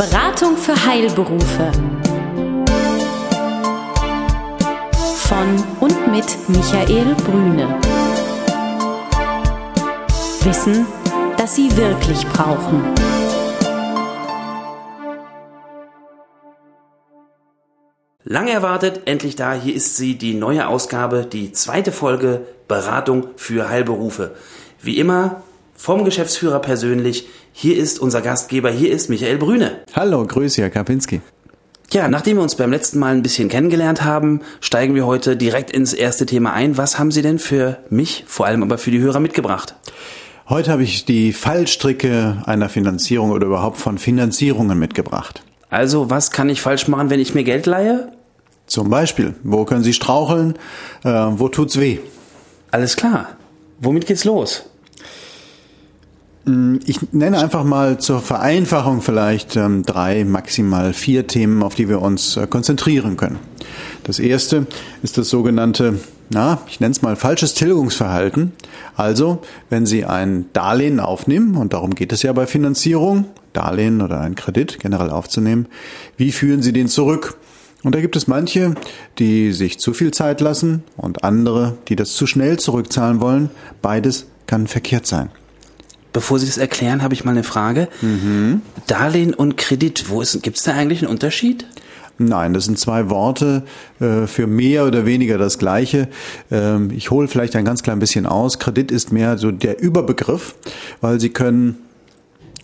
Beratung für Heilberufe. Von und mit Michael Brüne. Wissen, das Sie wirklich brauchen. Lang erwartet, endlich da, hier ist sie, die neue Ausgabe, die zweite Folge Beratung für Heilberufe. Wie immer vom Geschäftsführer persönlich, hier ist unser Gastgeber, hier ist Michael Brüne. Hallo, grüße, Herr Kapinski. Ja, nachdem wir uns beim letzten Mal ein bisschen kennengelernt haben, steigen wir heute direkt ins erste Thema ein. Was haben Sie denn für mich, vor allem aber für die Hörer mitgebracht? Heute habe ich die Fallstricke einer Finanzierung oder überhaupt von Finanzierungen mitgebracht. Also, was kann ich falsch machen, wenn ich mir Geld leihe? Zum Beispiel, wo können Sie straucheln? Äh, wo tut's weh? Alles klar. Womit geht's los? Ich nenne einfach mal zur Vereinfachung vielleicht ähm, drei, maximal vier Themen, auf die wir uns äh, konzentrieren können. Das erste ist das sogenannte, na, ich nenne es mal falsches Tilgungsverhalten. Also, wenn Sie ein Darlehen aufnehmen, und darum geht es ja bei Finanzierung, Darlehen oder einen Kredit generell aufzunehmen, wie führen Sie den zurück? Und da gibt es manche, die sich zu viel Zeit lassen und andere, die das zu schnell zurückzahlen wollen. Beides kann verkehrt sein. Bevor Sie das erklären, habe ich mal eine Frage. Mhm. Darlehen und Kredit, wo ist, gibt es da eigentlich einen Unterschied? Nein, das sind zwei Worte äh, für mehr oder weniger das Gleiche. Ähm, ich hole vielleicht ein ganz klein bisschen aus. Kredit ist mehr so der Überbegriff, weil Sie können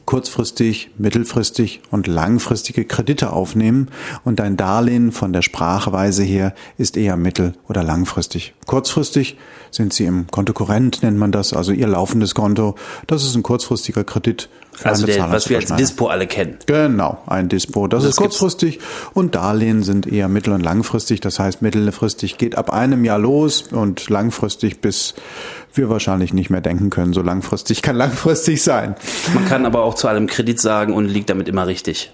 kurzfristig, mittelfristig und langfristige Kredite aufnehmen und dein Darlehen von der Sprachweise her ist eher mittel- oder langfristig. Kurzfristig sind sie im Kontokorrent, nennt man das, also ihr laufendes Konto. Das ist ein kurzfristiger Kredit. Also der, was wir als Dispo alle kennen. Genau, ein Dispo. Das, das ist kurzfristig und Darlehen sind eher mittel- und langfristig. Das heißt, mittelfristig geht ab einem Jahr los und langfristig bis wir wahrscheinlich nicht mehr denken können. So langfristig kann langfristig sein. Man kann aber auch zu allem Kredit sagen und liegt damit immer richtig.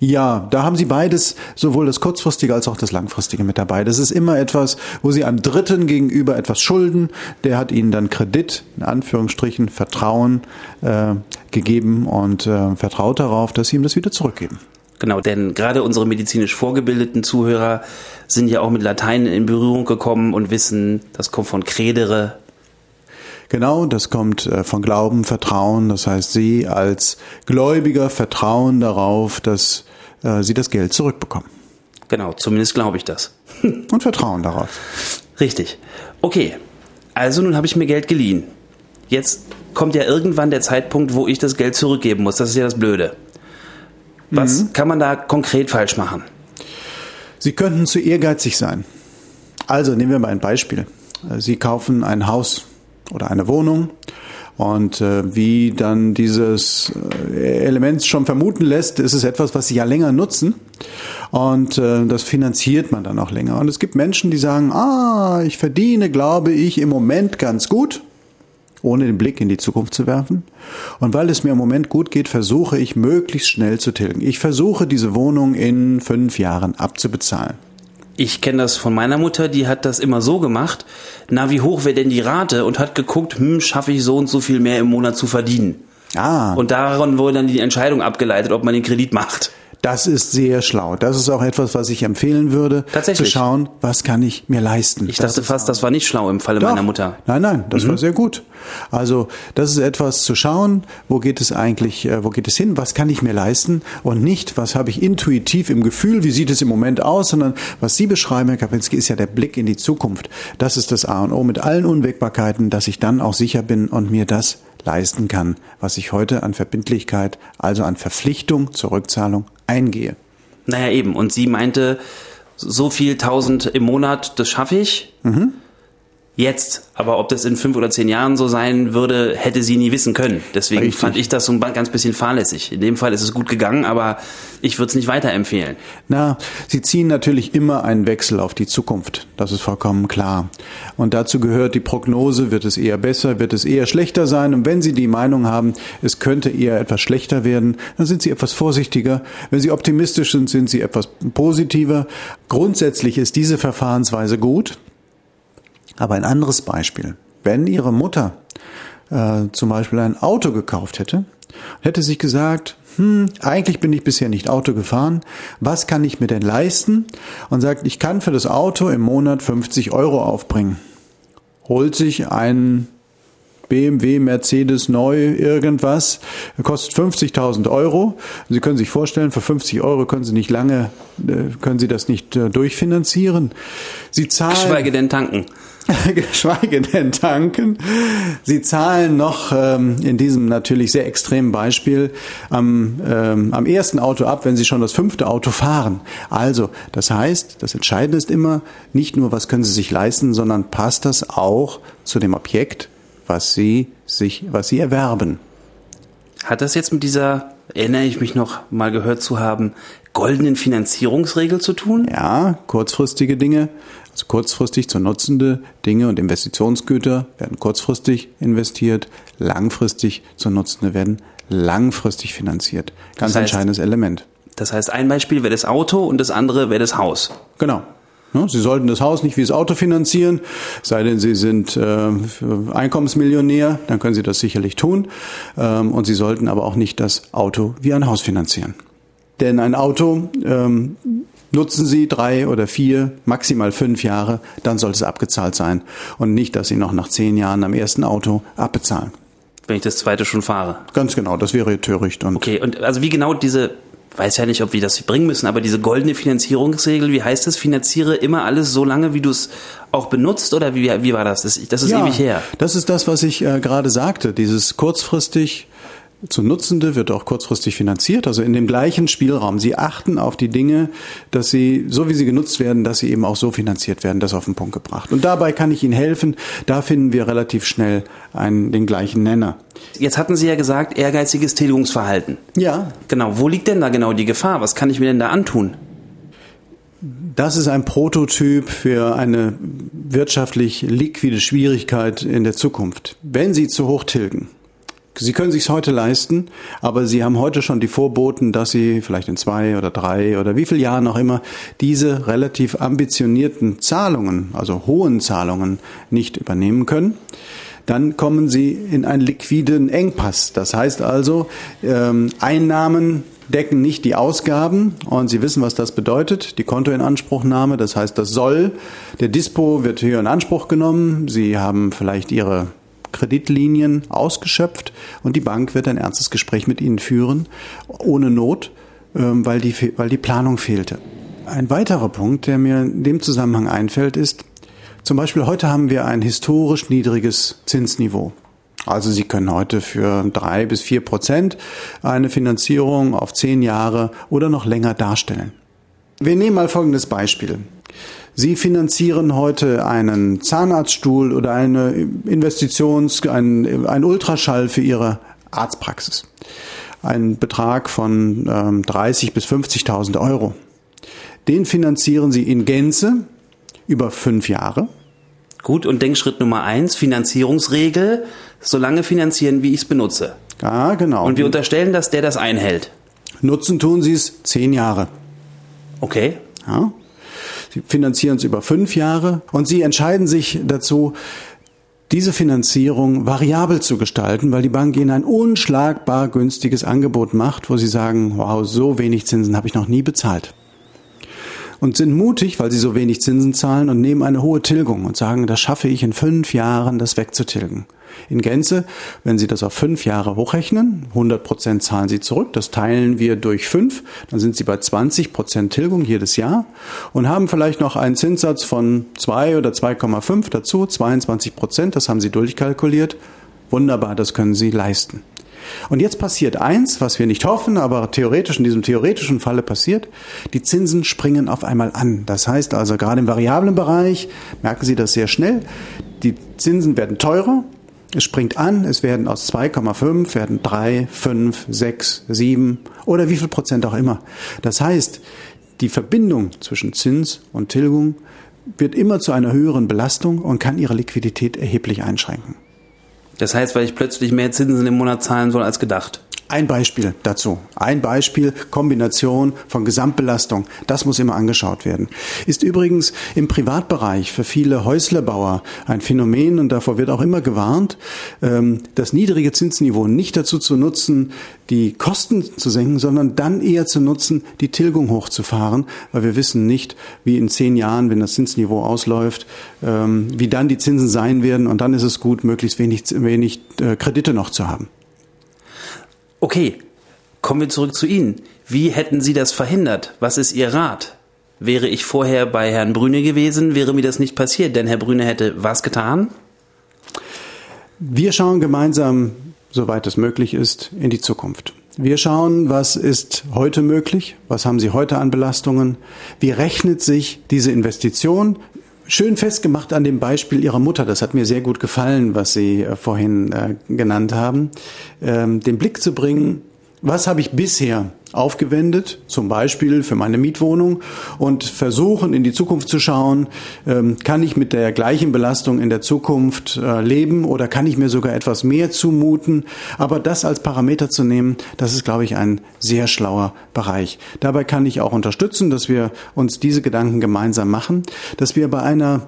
Ja, da haben Sie beides, sowohl das kurzfristige als auch das langfristige mit dabei. Das ist immer etwas, wo Sie einem Dritten gegenüber etwas schulden. Der hat Ihnen dann Kredit, in Anführungsstrichen, Vertrauen äh, gegeben und äh, vertraut darauf, dass Sie ihm das wieder zurückgeben. Genau, denn gerade unsere medizinisch vorgebildeten Zuhörer sind ja auch mit Latein in Berührung gekommen und wissen, das kommt von credere, Genau, das kommt äh, von Glauben, Vertrauen. Das heißt, Sie als Gläubiger vertrauen darauf, dass äh, Sie das Geld zurückbekommen. Genau, zumindest glaube ich das. Und vertrauen darauf. Richtig. Okay, also nun habe ich mir Geld geliehen. Jetzt kommt ja irgendwann der Zeitpunkt, wo ich das Geld zurückgeben muss. Das ist ja das Blöde. Was mhm. kann man da konkret falsch machen? Sie könnten zu ehrgeizig sein. Also nehmen wir mal ein Beispiel. Sie kaufen ein Haus oder eine Wohnung. Und äh, wie dann dieses äh, Element schon vermuten lässt, ist es etwas, was sie ja länger nutzen. Und äh, das finanziert man dann auch länger. Und es gibt Menschen, die sagen, ah, ich verdiene, glaube ich, im Moment ganz gut, ohne den Blick in die Zukunft zu werfen. Und weil es mir im Moment gut geht, versuche ich möglichst schnell zu tilgen. Ich versuche diese Wohnung in fünf Jahren abzubezahlen. Ich kenne das von meiner Mutter, die hat das immer so gemacht. Na, wie hoch wäre denn die Rate? Und hat geguckt, hm, schaffe ich so und so viel mehr im Monat zu verdienen. Ah. Und daran wurde dann die Entscheidung abgeleitet, ob man den Kredit macht. Das ist sehr schlau. Das ist auch etwas, was ich empfehlen würde. Tatsächlich. Zu schauen, was kann ich mir leisten. Ich dachte fast, das war nicht schlau im Falle Doch. meiner Mutter. Nein, nein, das mhm. war sehr gut. Also, das ist etwas zu schauen, wo geht es eigentlich, äh, wo geht es hin, was kann ich mir leisten und nicht, was habe ich intuitiv im Gefühl, wie sieht es im Moment aus, sondern was Sie beschreiben, Herr Kapinski, ist ja der Blick in die Zukunft. Das ist das A und O mit allen Unwägbarkeiten, dass ich dann auch sicher bin und mir das leisten kann, was ich heute an Verbindlichkeit, also an Verpflichtung zur Rückzahlung eingehe. Naja, eben. Und sie meinte, so viel tausend im Monat, das schaffe ich. Mhm jetzt. Aber ob das in fünf oder zehn Jahren so sein würde, hätte sie nie wissen können. Deswegen Richtig. fand ich das so ein ganz bisschen fahrlässig. In dem Fall ist es gut gegangen, aber ich würde es nicht weiterempfehlen. Na, sie ziehen natürlich immer einen Wechsel auf die Zukunft. Das ist vollkommen klar. Und dazu gehört die Prognose, wird es eher besser, wird es eher schlechter sein. Und wenn Sie die Meinung haben, es könnte eher etwas schlechter werden, dann sind Sie etwas vorsichtiger. Wenn Sie optimistisch sind, sind Sie etwas positiver. Grundsätzlich ist diese Verfahrensweise gut. Aber ein anderes Beispiel. Wenn Ihre Mutter äh, zum Beispiel ein Auto gekauft hätte, hätte sich gesagt, hm, eigentlich bin ich bisher nicht Auto gefahren, was kann ich mir denn leisten? Und sagt, ich kann für das Auto im Monat 50 Euro aufbringen. Holt sich einen BMW, Mercedes neu, irgendwas, kostet 50.000 Euro. Sie können sich vorstellen, für 50 Euro können Sie nicht lange, äh, können Sie das nicht äh, durchfinanzieren. Sie zahlen. Geschweige denn tanken. geschweige denn tanken. Sie zahlen noch ähm, in diesem natürlich sehr extremen Beispiel am, ähm, am ersten Auto ab, wenn Sie schon das fünfte Auto fahren. Also, das heißt, das Entscheidende ist immer nicht nur, was können Sie sich leisten, sondern passt das auch zu dem Objekt, was sie sich, was sie erwerben. Hat das jetzt mit dieser, erinnere ich mich noch mal gehört zu haben, goldenen Finanzierungsregel zu tun? Ja, kurzfristige Dinge, also kurzfristig zu nutzende Dinge und Investitionsgüter werden kurzfristig investiert, langfristig zu nutzende werden langfristig finanziert. Ganz das heißt, entscheidendes Element. Das heißt, ein Beispiel wäre das Auto und das andere wäre das Haus. Genau. Sie sollten das Haus nicht wie das Auto finanzieren, sei denn Sie sind äh, Einkommensmillionär, dann können Sie das sicherlich tun. Ähm, und Sie sollten aber auch nicht das Auto wie ein Haus finanzieren. Denn ein Auto ähm, nutzen Sie drei oder vier, maximal fünf Jahre, dann sollte es abgezahlt sein. Und nicht, dass Sie noch nach zehn Jahren am ersten Auto abbezahlen. Wenn ich das zweite schon fahre. Ganz genau, das wäre töricht. Und okay, und also wie genau diese weiß ja nicht, ob wir das bringen müssen, aber diese goldene Finanzierungsregel, wie heißt das? Finanziere immer alles so lange, wie du es auch benutzt oder wie, wie war das? Das, das ist ja, ewig her. Das ist das, was ich äh, gerade sagte. Dieses kurzfristig zu Nutzende wird auch kurzfristig finanziert, also in dem gleichen Spielraum. Sie achten auf die Dinge, dass sie, so wie sie genutzt werden, dass sie eben auch so finanziert werden, das auf den Punkt gebracht. Und dabei kann ich Ihnen helfen. Da finden wir relativ schnell einen, den gleichen Nenner. Jetzt hatten Sie ja gesagt, ehrgeiziges Tilgungsverhalten. Ja. Genau. Wo liegt denn da genau die Gefahr? Was kann ich mir denn da antun? Das ist ein Prototyp für eine wirtschaftlich liquide Schwierigkeit in der Zukunft. Wenn Sie zu hoch tilgen, Sie können sich heute leisten, aber Sie haben heute schon die Vorboten, dass Sie vielleicht in zwei oder drei oder wie viel Jahren auch immer diese relativ ambitionierten Zahlungen, also hohen Zahlungen, nicht übernehmen können. Dann kommen Sie in einen liquiden Engpass. Das heißt also, ähm, Einnahmen decken nicht die Ausgaben und Sie wissen, was das bedeutet, die Kontoinanspruchnahme, das heißt, das soll, der Dispo wird hier in Anspruch genommen, Sie haben vielleicht Ihre Kreditlinien ausgeschöpft und die Bank wird ein ernstes Gespräch mit Ihnen führen, ohne Not, ähm, weil die, weil die Planung fehlte. Ein weiterer Punkt, der mir in dem Zusammenhang einfällt, ist, zum Beispiel heute haben wir ein historisch niedriges Zinsniveau. Also Sie können heute für drei bis vier Prozent eine Finanzierung auf zehn Jahre oder noch länger darstellen. Wir nehmen mal folgendes Beispiel. Sie finanzieren heute einen Zahnarztstuhl oder eine Investitions, ein, ein Ultraschall für Ihre Arztpraxis. Ein Betrag von ähm, 30 bis 50.000 Euro. Den finanzieren Sie in Gänze über fünf Jahre. Gut, und Denkschritt Nummer eins, Finanzierungsregel, solange finanzieren, wie ich es benutze. Ja, genau. Und wir unterstellen, dass der das einhält. Nutzen tun Sie es zehn Jahre. Okay. Ja. Sie finanzieren es über fünf Jahre und Sie entscheiden sich dazu, diese Finanzierung variabel zu gestalten, weil die Bank Ihnen ein unschlagbar günstiges Angebot macht, wo Sie sagen, wow, so wenig Zinsen habe ich noch nie bezahlt. Und sind mutig, weil sie so wenig Zinsen zahlen und nehmen eine hohe Tilgung und sagen, das schaffe ich in fünf Jahren, das wegzutilgen in Gänze. Wenn Sie das auf fünf Jahre hochrechnen, 100 Prozent zahlen Sie zurück, das teilen wir durch fünf, dann sind Sie bei 20 Prozent Tilgung jedes Jahr und haben vielleicht noch einen Zinssatz von zwei oder 2,5 dazu, 22 Prozent, das haben Sie durchkalkuliert. Wunderbar, das können Sie leisten. Und jetzt passiert eins, was wir nicht hoffen, aber theoretisch in diesem theoretischen Falle passiert. Die Zinsen springen auf einmal an. Das heißt also, gerade im variablen Bereich merken Sie das sehr schnell. Die Zinsen werden teurer, es springt an, es werden aus 2,5 werden 3, 5, 6, 7 oder wie viel Prozent auch immer. Das heißt, die Verbindung zwischen Zins und Tilgung wird immer zu einer höheren Belastung und kann ihre Liquidität erheblich einschränken. Das heißt, weil ich plötzlich mehr Zinsen im Monat zahlen soll als gedacht. Ein Beispiel dazu. Ein Beispiel, Kombination von Gesamtbelastung. Das muss immer angeschaut werden. Ist übrigens im Privatbereich für viele Häuslerbauer ein Phänomen und davor wird auch immer gewarnt, ähm, das niedrige Zinsniveau nicht dazu zu nutzen, die Kosten zu senken, sondern dann eher zu nutzen, die Tilgung hochzufahren, weil wir wissen nicht, wie in zehn Jahren, wenn das Zinsniveau ausläuft, ähm, wie dann die Zinsen sein werden und dann ist es gut, möglichst wenig, wenig äh, Kredite noch zu haben. Okay, kommen wir zurück zu Ihnen. Wie hätten Sie das verhindert? Was ist Ihr Rat? Wäre ich vorher bei Herrn Brüne gewesen, wäre mir das nicht passiert, denn Herr Brüne hätte was getan? Wir schauen gemeinsam, soweit es möglich ist, in die Zukunft. Wir schauen, was ist heute möglich, was haben Sie heute an Belastungen, wie rechnet sich diese Investition schön festgemacht an dem Beispiel Ihrer Mutter. Das hat mir sehr gut gefallen, was Sie äh, vorhin äh, genannt haben. Ähm, den Blick zu bringen, was habe ich bisher aufgewendet, zum Beispiel für meine Mietwohnung und versuchen in die Zukunft zu schauen, ähm, kann ich mit der gleichen Belastung in der Zukunft äh, leben oder kann ich mir sogar etwas mehr zumuten. Aber das als Parameter zu nehmen, das ist, glaube ich, ein sehr schlauer Bereich. Dabei kann ich auch unterstützen, dass wir uns diese Gedanken gemeinsam machen, dass wir bei einer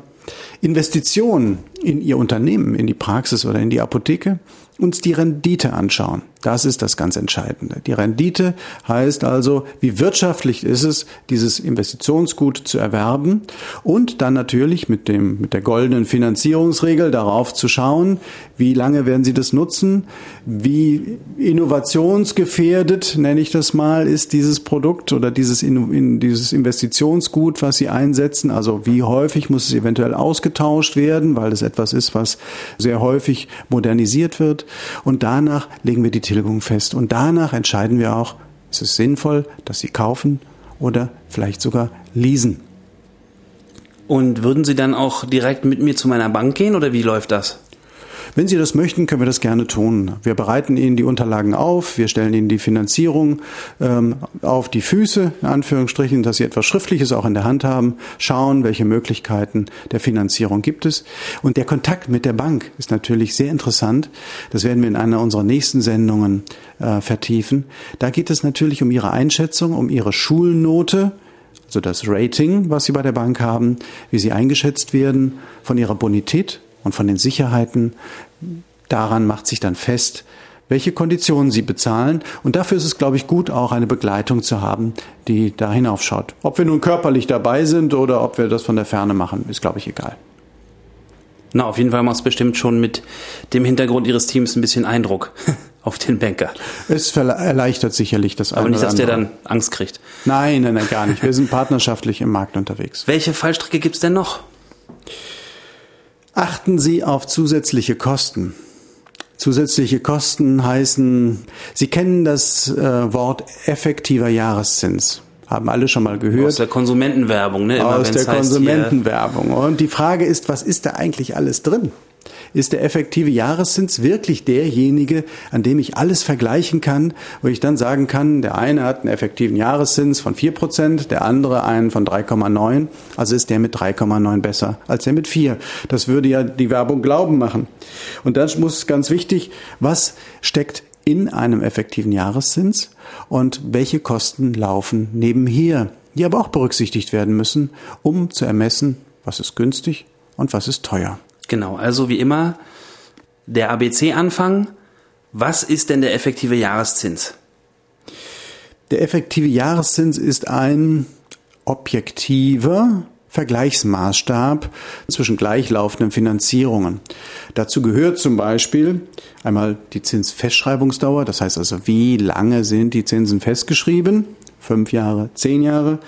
Investition in Ihr Unternehmen, in die Praxis oder in die Apotheke, uns die Rendite anschauen. Das ist das ganz Entscheidende. Die Rendite heißt also, wie wirtschaftlich ist es, dieses Investitionsgut zu erwerben und dann natürlich mit dem, mit der goldenen Finanzierungsregel darauf zu schauen, wie lange werden Sie das nutzen, wie innovationsgefährdet, nenne ich das mal, ist dieses Produkt oder dieses, in, dieses Investitionsgut, was Sie einsetzen, also wie häufig muss es eventuell ausgetauscht werden, weil es etwas ist, was sehr häufig modernisiert wird und danach legen wir die Tilgung fest. Und danach entscheiden wir auch, ist es sinnvoll, dass Sie kaufen oder vielleicht sogar leasen. Und würden Sie dann auch direkt mit mir zu meiner Bank gehen oder wie läuft das? Wenn Sie das möchten, können wir das gerne tun. Wir bereiten Ihnen die Unterlagen auf, wir stellen Ihnen die Finanzierung ähm, auf die Füße, in Anführungsstrichen, dass Sie etwas Schriftliches auch in der Hand haben, schauen, welche Möglichkeiten der Finanzierung gibt es. Und der Kontakt mit der Bank ist natürlich sehr interessant. Das werden wir in einer unserer nächsten Sendungen äh, vertiefen. Da geht es natürlich um Ihre Einschätzung, um Ihre Schulnote, also das Rating, was Sie bei der Bank haben, wie Sie eingeschätzt werden von Ihrer Bonität und von den Sicherheiten. Daran macht sich dann fest, welche Konditionen sie bezahlen. Und dafür ist es, glaube ich, gut, auch eine Begleitung zu haben, die da hinaufschaut. Ob wir nun körperlich dabei sind oder ob wir das von der Ferne machen, ist, glaube ich, egal. Na, auf jeden Fall macht es bestimmt schon mit dem Hintergrund Ihres Teams ein bisschen Eindruck auf den Banker. Es erleichtert sicherlich das Aber nicht, dass der dann Angst kriegt. Nein, nein, nein, gar nicht. Wir sind partnerschaftlich im Markt unterwegs. Welche Fallstricke gibt es denn noch? Achten Sie auf zusätzliche Kosten. Zusätzliche Kosten heißen, Sie kennen das äh, Wort effektiver Jahreszins. Haben alle schon mal gehört. Aus der Konsumentenwerbung, ne? Immer, Aus der Konsumentenwerbung. Und die Frage ist, was ist da eigentlich alles drin? Ist der effektive Jahreszins wirklich derjenige, an dem ich alles vergleichen kann, wo ich dann sagen kann, der eine hat einen effektiven Jahreszins von 4%, der andere einen von 3,9, also ist der mit 3,9 besser als der mit 4. Das würde ja die Werbung glauben machen. Und dann muss ganz wichtig, was steckt in einem effektiven Jahreszins und welche Kosten laufen nebenher, die aber auch berücksichtigt werden müssen, um zu ermessen, was ist günstig und was ist teuer. Genau, also wie immer der ABC-Anfang. Was ist denn der effektive Jahreszins? Der effektive Jahreszins ist ein objektiver Vergleichsmaßstab zwischen gleichlaufenden Finanzierungen. Dazu gehört zum Beispiel einmal die Zinsfestschreibungsdauer, das heißt also, wie lange sind die Zinsen festgeschrieben? Fünf Jahre, zehn Jahre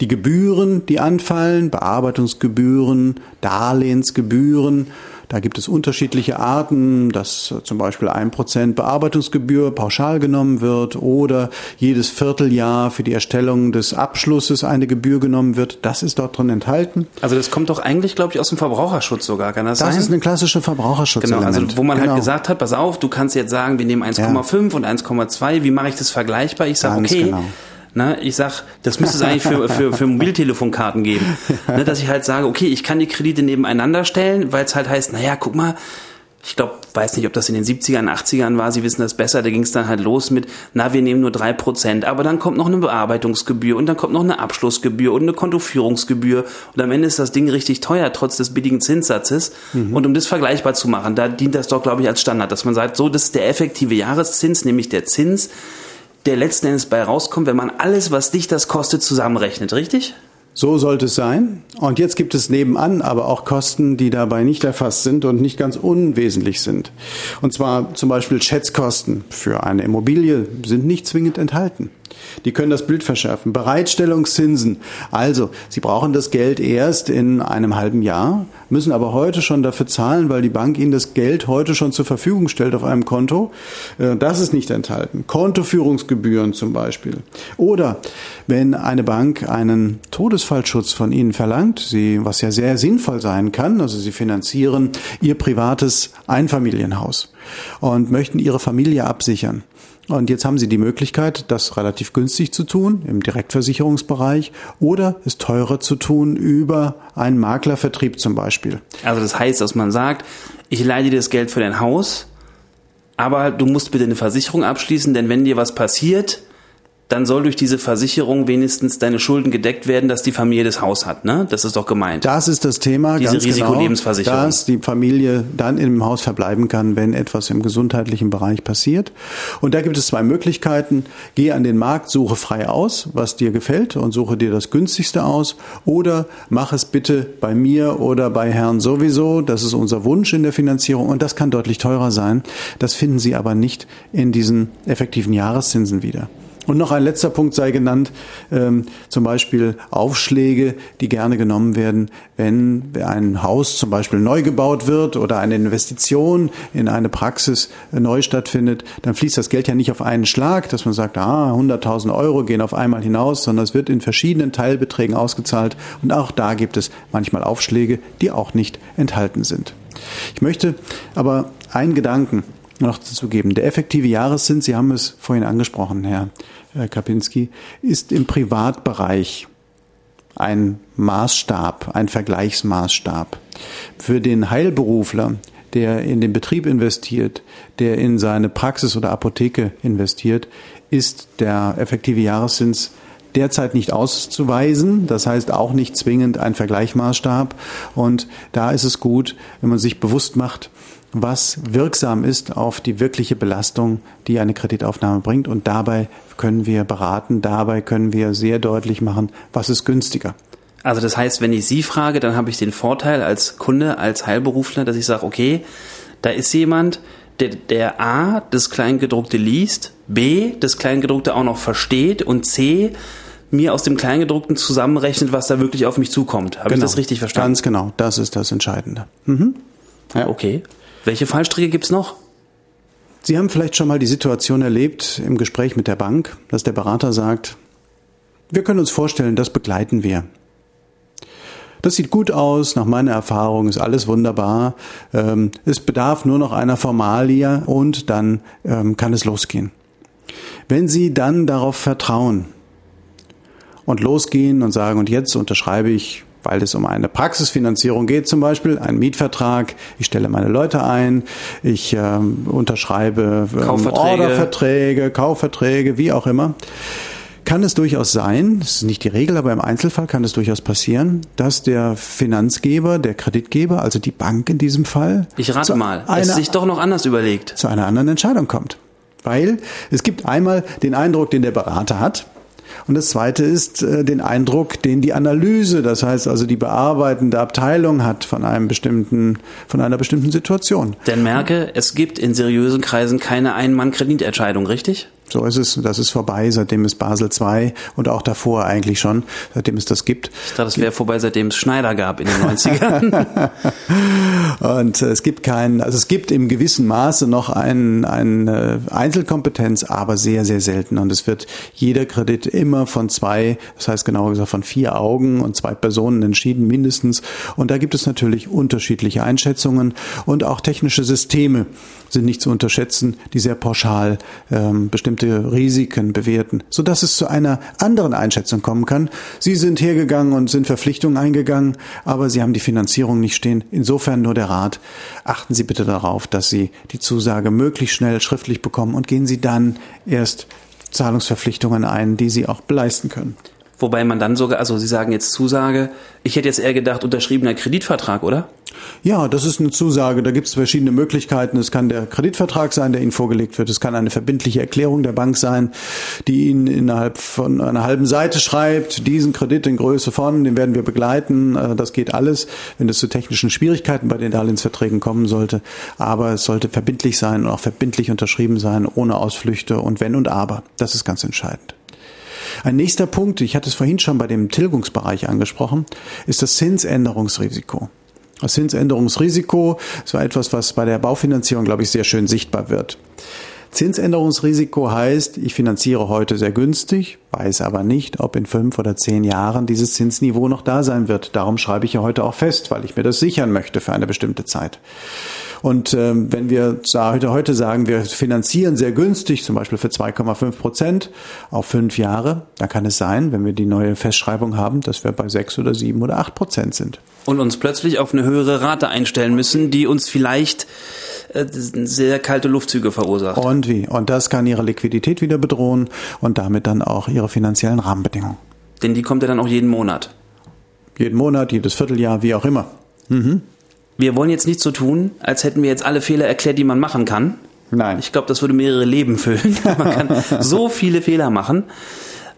die Gebühren, die anfallen, Bearbeitungsgebühren, Darlehensgebühren. Da gibt es unterschiedliche Arten, dass zum Beispiel ein Prozent Bearbeitungsgebühr pauschal genommen wird oder jedes Vierteljahr für die Erstellung des Abschlusses eine Gebühr genommen wird. Das ist dort drin enthalten. Also das kommt doch eigentlich, glaube ich, aus dem Verbraucherschutz sogar, kann das, das sein? Das ist eine klassische Verbraucherschutz. Genau, also wo man halt genau. halt gesagt hat, pass auf, du kannst jetzt sagen, wir nehmen 1,5 ja. und 1,2, wie mache ich das vergleichbar? Ich sage, okay, genau. Ne, ich sag, das müsste es eigentlich für, für, für Mobiltelefonkarten geben. Ne, dass ich halt sage, okay, ich kann die Kredite nebeneinander stellen, weil es halt heißt, naja, guck mal, ich glaube, weiß nicht, ob das in den 70ern, 80ern war, Sie wissen das besser, da ging es dann halt los mit, na, wir nehmen nur drei Prozent, aber dann kommt noch eine Bearbeitungsgebühr und dann kommt noch eine Abschlussgebühr und eine Kontoführungsgebühr und am Ende ist das Ding richtig teuer, trotz des billigen Zinssatzes. Mhm. Und um das vergleichbar zu machen, da dient das doch, glaube ich, als Standard, dass man sagt, so, das ist der effektive Jahreszins, nämlich der Zins, der letzten Endes bei rauskommt, wenn man alles, was dich das kostet, zusammenrechnet, richtig? So sollte es sein. Und jetzt gibt es nebenan aber auch Kosten, die dabei nicht erfasst sind und nicht ganz unwesentlich sind. Und zwar zum Beispiel Schätzkosten für eine Immobilie sind nicht zwingend enthalten. Die können das Bild verschärfen. Bereitstellungszinsen. Also, Sie brauchen das Geld erst in einem halben Jahr, müssen aber heute schon dafür zahlen, weil die Bank Ihnen das Geld heute schon zur Verfügung stellt auf einem Konto. Äh, das ist nicht enthalten. Kontoführungsgebühren zum Beispiel. Oder wenn eine Bank einen Todesfallschutz von Ihnen verlangt, Sie, was ja sehr sinnvoll sein kann, also Sie finanzieren Ihr privates Einfamilienhaus und möchten Ihre Familie absichern. Und jetzt haben Sie die Möglichkeit, das relativ günstig zu tun im Direktversicherungsbereich oder es teurer zu tun über einen Maklervertrieb zum Beispiel. Also das heißt, dass man sagt, ich leihe dir das Geld für dein Haus, aber du musst bitte eine Versicherung abschließen, denn wenn dir was passiert, dann soll durch diese Versicherung wenigstens deine Schulden gedeckt werden, dass die Familie das Haus hat. Ne? Das ist doch gemeint. Das ist das Thema. Diese ganz genau, Risikolebensversicherung. Dass die Familie dann im Haus verbleiben kann, wenn etwas im gesundheitlichen Bereich passiert. Und da gibt es zwei Möglichkeiten. Geh an den Markt, suche frei aus, was dir gefällt und suche dir das günstigste aus. Oder mach es bitte bei mir oder bei Herrn sowieso. Das ist unser Wunsch in der Finanzierung und das kann deutlich teurer sein. Das finden Sie aber nicht in diesen effektiven Jahreszinsen wieder. Und noch ein letzter Punkt sei genannt, ähm, zum Beispiel Aufschläge, die gerne genommen werden, wenn ein Haus zum Beispiel neu gebaut wird oder eine Investition in eine Praxis neu stattfindet, dann fließt das Geld ja nicht auf einen Schlag, dass man sagt, ah, 100.000 Euro gehen auf einmal hinaus, sondern es wird in verschiedenen Teilbeträgen ausgezahlt und auch da gibt es manchmal Aufschläge, die auch nicht enthalten sind. Ich möchte aber einen Gedanken noch dazu geben. Der effektive Jahreszins, Sie haben es vorhin angesprochen, Herr Kapinski, ist im Privatbereich ein Maßstab, ein Vergleichsmaßstab. Für den Heilberufler, der in den Betrieb investiert, der in seine Praxis oder Apotheke investiert, ist der effektive Jahreszins derzeit nicht auszuweisen. Das heißt auch nicht zwingend ein Vergleichsmaßstab. Und da ist es gut, wenn man sich bewusst macht, was wirksam ist auf die wirkliche Belastung, die eine Kreditaufnahme bringt. Und dabei können wir beraten, dabei können wir sehr deutlich machen, was ist günstiger. Also das heißt, wenn ich Sie frage, dann habe ich den Vorteil als Kunde, als Heilberufler, dass ich sage, okay, da ist jemand, der, der A, das Kleingedruckte liest, B, das Kleingedruckte auch noch versteht und C, mir aus dem Kleingedruckten zusammenrechnet, was da wirklich auf mich zukommt. Habe genau. ich das richtig verstanden? Ganz genau, das ist das Entscheidende. Mhm. Ja. Okay. Welche Fallstricke gibt's noch? Sie haben vielleicht schon mal die Situation erlebt im Gespräch mit der Bank, dass der Berater sagt, wir können uns vorstellen, das begleiten wir. Das sieht gut aus, nach meiner Erfahrung ist alles wunderbar. Ähm, es bedarf nur noch einer Formalie und dann ähm, kann es losgehen. Wenn Sie dann darauf vertrauen und losgehen und sagen, und jetzt unterschreibe ich weil es um eine Praxisfinanzierung geht, zum Beispiel ein Mietvertrag. Ich stelle meine Leute ein, ich äh, unterschreibe ähm, Kaufverträge. Orderverträge, Kaufverträge, wie auch immer. Kann es durchaus sein, das ist nicht die Regel, aber im Einzelfall kann es durchaus passieren, dass der Finanzgeber, der Kreditgeber, also die Bank in diesem Fall, ich rate mal, es sich doch noch anders überlegt, zu einer anderen Entscheidung kommt. Weil es gibt einmal den Eindruck, den der Berater hat, und das Zweite ist äh, den Eindruck, den die Analyse, das heißt also die bearbeitende Abteilung hat von einem bestimmten, von einer bestimmten Situation. Denn merke, es gibt in seriösen Kreisen keine Ein-Mann-Kreditentscheidung, richtig? So ist es. Das ist vorbei, seitdem es Basel II und auch davor eigentlich schon, seitdem es das gibt. Ich dachte, das wäre vorbei, seitdem es Schneider gab in den 90ern. und äh, es gibt keinen, also es gibt im gewissen Maße noch ein, eine Einzelkompetenz, aber sehr, sehr selten. Und es wird jeder Kredit immer von zwei, das heißt genauer gesagt von vier Augen und zwei Personen entschieden mindestens. Und da gibt es natürlich unterschiedliche Einschätzungen und auch technische Systeme sind nicht zu unterschätzen, die sehr pauschal ähm, bestimmt bestimmte Risiken bewerten, sodass es zu einer anderen Einschätzung kommen kann. Sie sind hergegangen und sind Verpflichtungen eingegangen, aber Sie haben die Finanzierung nicht stehen. Insofern nur der Rat, achten Sie bitte darauf, dass Sie die Zusage möglichst schnell schriftlich bekommen und gehen Sie dann erst Zahlungsverpflichtungen ein, die Sie auch beleisten können. Wobei man dann sogar, also Sie sagen jetzt Zusage, ich hätte jetzt eher gedacht, unterschriebener Kreditvertrag, oder? Ja, das ist eine Zusage. Da gibt es verschiedene Möglichkeiten. Es kann der Kreditvertrag sein, der Ihnen vorgelegt wird. Es kann eine verbindliche Erklärung der Bank sein, die Ihnen innerhalb von einer halben Seite schreibt, diesen Kredit in Größe von, den werden wir begleiten. Äh, das geht alles, wenn es zu technischen Schwierigkeiten bei den Darlehensverträgen kommen sollte. Aber es sollte verbindlich sein und auch verbindlich unterschrieben sein, ohne Ausflüchte und wenn und aber. Das ist ganz entscheidend. Ein nächster Punkt, ich hatte es vorhin schon bei dem Tilgungsbereich angesprochen, ist das Zinsänderungsrisiko. Das Zinsänderungsrisiko ist etwas, was bei der Baufinanzierung, glaube ich, sehr schön sichtbar wird. Zinsänderungsrisiko heißt, ich finanziere heute sehr günstig, weiß aber nicht, ob in fünf oder zehn Jahren dieses Zinsniveau noch da sein wird. Darum schreibe ich ja heute auch fest, weil ich mir das sichern möchte für eine bestimmte Zeit. Und ähm, wenn wir heute, heute sagen, wir finanzieren sehr günstig, zum Beispiel für 2,5 Prozent auf fünf Jahre, dann kann es sein, wenn wir die neue Festschreibung haben, dass wir bei sechs oder sieben oder acht Prozent sind. Und uns plötzlich auf eine höhere Rate einstellen müssen, die uns vielleicht äh, sehr kalte Luftzüge verursacht. Und wie? Und das kann ihre Liquidität wieder bedrohen und damit dann auch ihre finanziellen Rahmenbedingungen. Denn die kommt ja dann auch jeden Monat. Jeden Monat, jedes Vierteljahr, wie auch immer. Mhm. Wir wollen jetzt nicht so tun, als hätten wir jetzt alle Fehler erklärt, die man machen kann. Nein. Ich glaube, das würde mehrere Leben füllen. man kann so viele Fehler machen.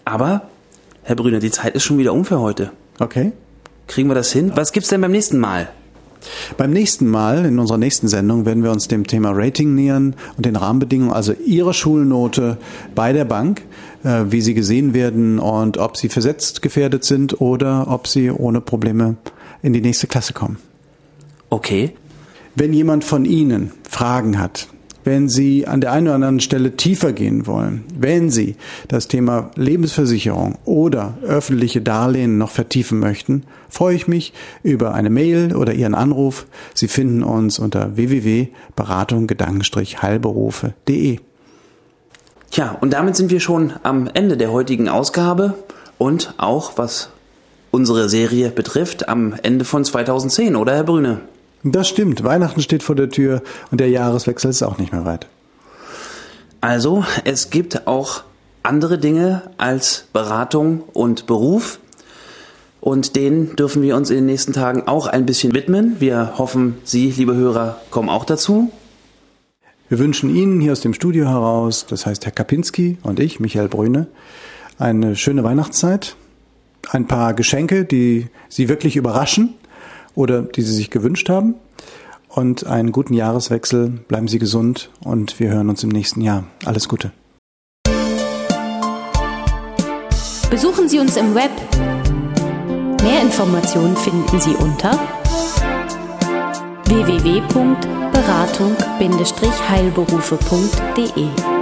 Aber, Herr Brüner, die Zeit ist schon wieder um für heute. Okay. Kriegen wir das hin? Was gibt's denn beim nächsten Mal? Beim nächsten Mal, in unserer nächsten Sendung, werden wir uns dem Thema Rating nähern und den Rahmenbedingungen, also Ihrer Schulnote bei der Bank, äh, wie sie gesehen werden und ob sie versetzt gefährdet sind oder ob sie ohne Probleme in die nächste Klasse kommen. Okay. Wenn jemand von Ihnen Fragen hat, wenn Sie an der einen oder anderen Stelle tiefer gehen wollen, wenn Sie das Thema Lebensversicherung oder öffentliche Darlehen noch vertiefen möchten, freue ich mich über eine Mail oder Ihren Anruf. Sie finden uns unter www.beratung-heilberufe.de. Tja, und damit sind wir schon am Ende der heutigen Ausgabe und auch, was unsere Serie betrifft, am Ende von 2010, oder Herr Brüne? Das stimmt. Weihnachten steht vor der Tür und der Jahreswechsel ist auch nicht mehr weit. Also, es gibt auch andere Dinge als Beratung und Beruf. Und denen dürfen wir uns in den nächsten Tagen auch ein bisschen widmen. Wir hoffen, Sie, liebe Hörer, kommen auch dazu. Wir wünschen Ihnen hier aus dem Studio heraus, das heißt Herr Kapinski und ich, Michael Brüne, eine schöne Weihnachtszeit, ein paar Geschenke, die Sie wirklich überraschen oder die Sie sich gewünscht haben. Und einen guten Jahreswechsel. Bleiben Sie gesund und wir hören uns im nächsten Jahr. Alles Gute. Besuchen Sie uns im Web. Mehr Informationen finden Sie unter www.beratung-heilberufe.de